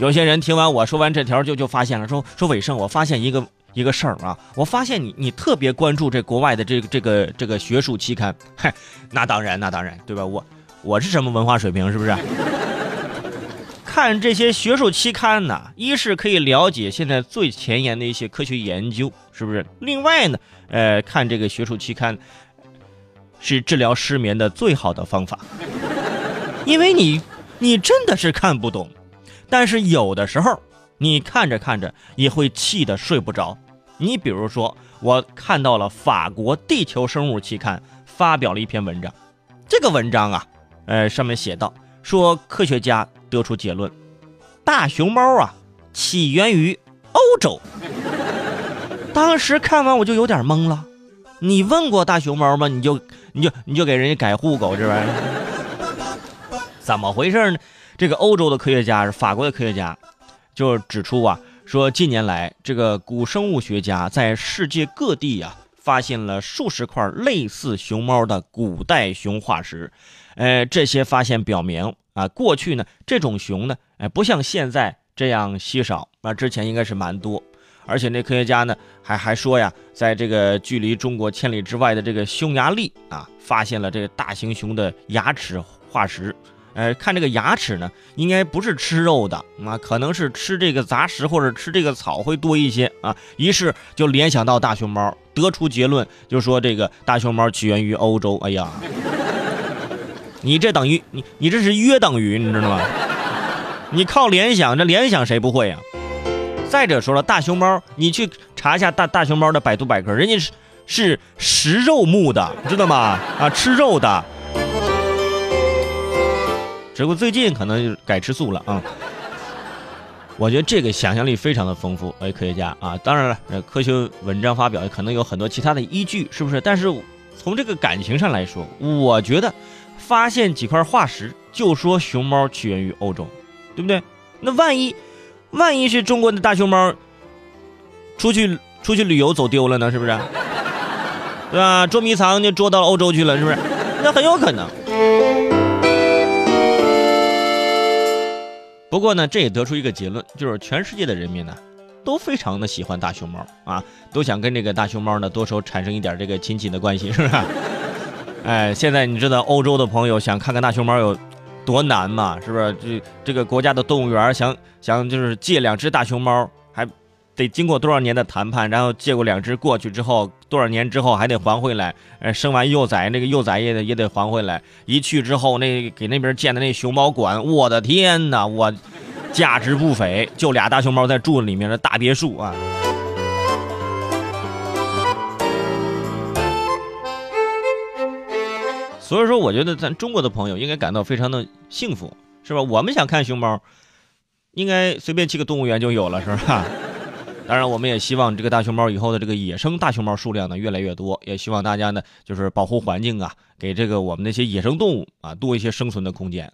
有些人听完我说完这条，就就发现了，说说伟盛，我发现一个一个事儿啊，我发现你你特别关注这国外的这个这个这个学术期刊，嗨，那当然那当然，对吧？我我是什么文化水平，是不是？看这些学术期刊呢，一是可以了解现在最前沿的一些科学研究，是不是？另外呢，呃，看这个学术期刊是治疗失眠的最好的方法，因为你你真的是看不懂。但是有的时候，你看着看着也会气得睡不着。你比如说，我看到了法国《地球生物》期刊发表了一篇文章，这个文章啊，呃，上面写道说，科学家得出结论，大熊猫啊起源于欧洲。当时看完我就有点懵了。你问过大熊猫吗？你就你就你就给人家改户口这玩意儿？怎么回事呢？这个欧洲的科学家是法国的科学家，就指出啊，说近年来这个古生物学家在世界各地啊发现了数十块类似熊猫的古代熊化石，呃，这些发现表明啊，过去呢这种熊呢，哎，不像现在这样稀少，那之前应该是蛮多，而且那科学家呢还还说呀，在这个距离中国千里之外的这个匈牙利啊，发现了这个大型熊的牙齿化石。呃，看这个牙齿呢，应该不是吃肉的啊，可能是吃这个杂食或者吃这个草会多一些啊。于是就联想到大熊猫，得出结论，就说这个大熊猫起源于欧洲。哎呀，你这等于你你这是约等于，你知道吗？你靠联想，这联想谁不会呀？再者说了，大熊猫，你去查一下大大熊猫的百度百科，人家是是食肉目的，知道吗？啊，吃肉的。只不过最近可能就改吃素了啊！我觉得这个想象力非常的丰富，哎，科学家啊，当然了，呃科学文章发表也可能有很多其他的依据，是不是？但是从这个感情上来说，我觉得发现几块化石就说熊猫起源于欧洲，对不对？那万一万一是中国的大熊猫出去出去旅游走丢了呢？是不是？对吧？捉迷藏就捉到欧洲去了，是不是？那很有可能。不过呢，这也得出一个结论，就是全世界的人民呢，都非常的喜欢大熊猫啊，都想跟这个大熊猫呢多少产生一点这个亲情的关系，是不是？哎，现在你知道欧洲的朋友想看看大熊猫有多难吗？是不是？这这个国家的动物园想想就是借两只大熊猫，还得经过多少年的谈判，然后借过两只过去之后。多少年之后还得还回来？呃，生完幼崽，那个幼崽也得也得还回来。一去之后，那给那边建的那熊猫馆，我的天哪，我价值不菲，就俩大熊猫在住里面的大别墅啊。所以说，我觉得咱中国的朋友应该感到非常的幸福，是吧？我们想看熊猫，应该随便去个动物园就有了，是吧？当然，我们也希望这个大熊猫以后的这个野生大熊猫数量呢越来越多，也希望大家呢就是保护环境啊，给这个我们那些野生动物啊多一些生存的空间。